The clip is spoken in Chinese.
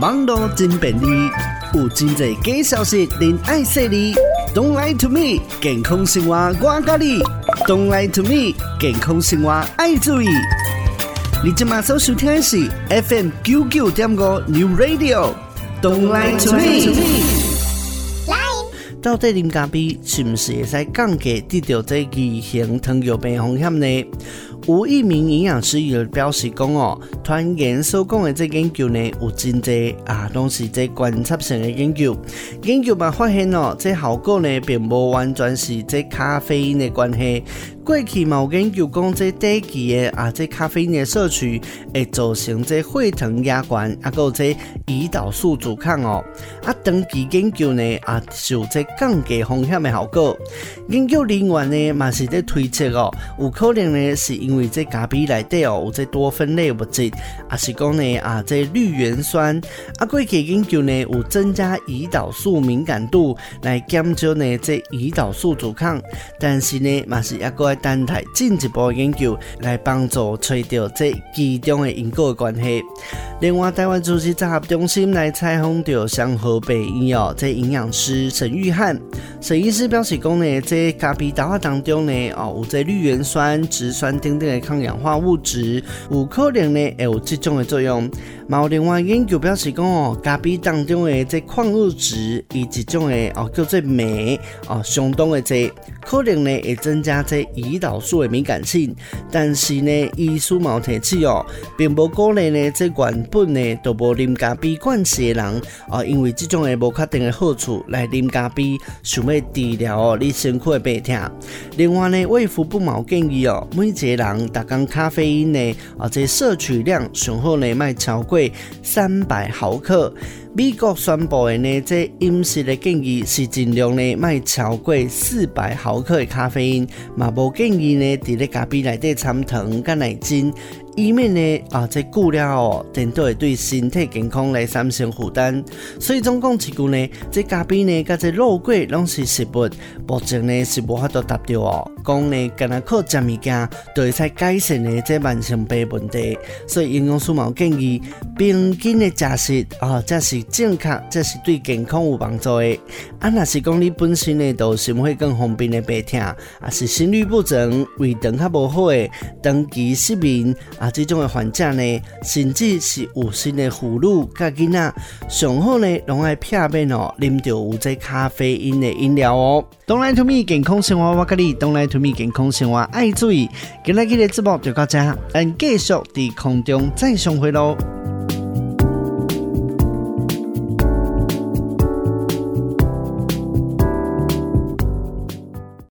网络真便利，有真侪假消息，您爱说哩。Don't lie to me，健康生活我教你。Don't lie to me，健康生活爱注意。你今麦所收听的是 FM 九九点五 New Radio。Don't lie to me。到底啉咖啡是不是会使降低得到这二型糖尿病风险呢？有一名营养师也表示讲哦，团员所讲的这研究呢，有真多啊，拢是这观察性的研究。研究嘛发现哦，这效果呢，并不完全是这咖啡因的关系。过去嘛有研究讲，这短期的啊，这咖啡因的摄取会造成这血糖压关，啊，还有这胰岛素阻抗哦。啊，长期研究呢，啊，有这降低风险的效果。研究人员呢，嘛是在推测哦，有可能呢，是因为这咖啡内底哦，有这多酚类物质，也，是讲呢，啊，这绿原酸。啊，过去研究呢，有增加胰岛素敏感度，来减少呢，这胰岛素阻抗。但是呢，嘛是一个。等待进一步研究来帮助找到这其中的因果关系。另外，台湾组织综合中心来采访到上河北医药这营养师沈玉汉，沈医师表示讲呢，这咖啡豆当中呢，哦，有这绿原酸、植酸等等的抗氧化物质，有可能呢会有这种的作用。有另外研究表示讲哦，咖啡当中的这矿物质以及种的哦叫做镁哦相当的这可能呢会增加这胰岛素的敏感性，但是呢，医书冇提起哦，并不鼓励呢这原本呢都无啉咖啡惯习的人哦，因为这种的无确定的好处来啉咖啡，想要治疗哦你身躯的病痛。另外呢，卫福部冇建议哦，每一个人大缸咖啡因呢啊这摄取量上好呢卖超过。三百毫克。美国宣布的呢，这饮食的建议是尽量呢，卖超过四百毫克的咖啡因，嘛无建议呢，伫咧咖啡内底掺糖甲奶精。以免呢啊，这久了哦，真都会对身体健康来产生负担。所以总共一句呢，这咖啡呢，甲这肉桂拢是食物，目前呢是无法度达到哦。讲呢，干那靠食物件，就会使改善呢这慢性病问题。所以营养师嘛建议，平均的食食啊，这是正确，这是对健康有帮助的。啊，若是讲你本身呢，都心会更方便的病痛，啊是心律不整、胃肠较无好的，长期失眠。啊，这种的患者呢，甚至是有心的妇女、甲囡仔，上好呢，拢爱避免哦，啉到有这咖啡因的饮料哦。Don't lie to me，健康生活我教你，Don't lie to me，健康生活爱注意。今日的直播就到这，咱继续在空中再相会喽。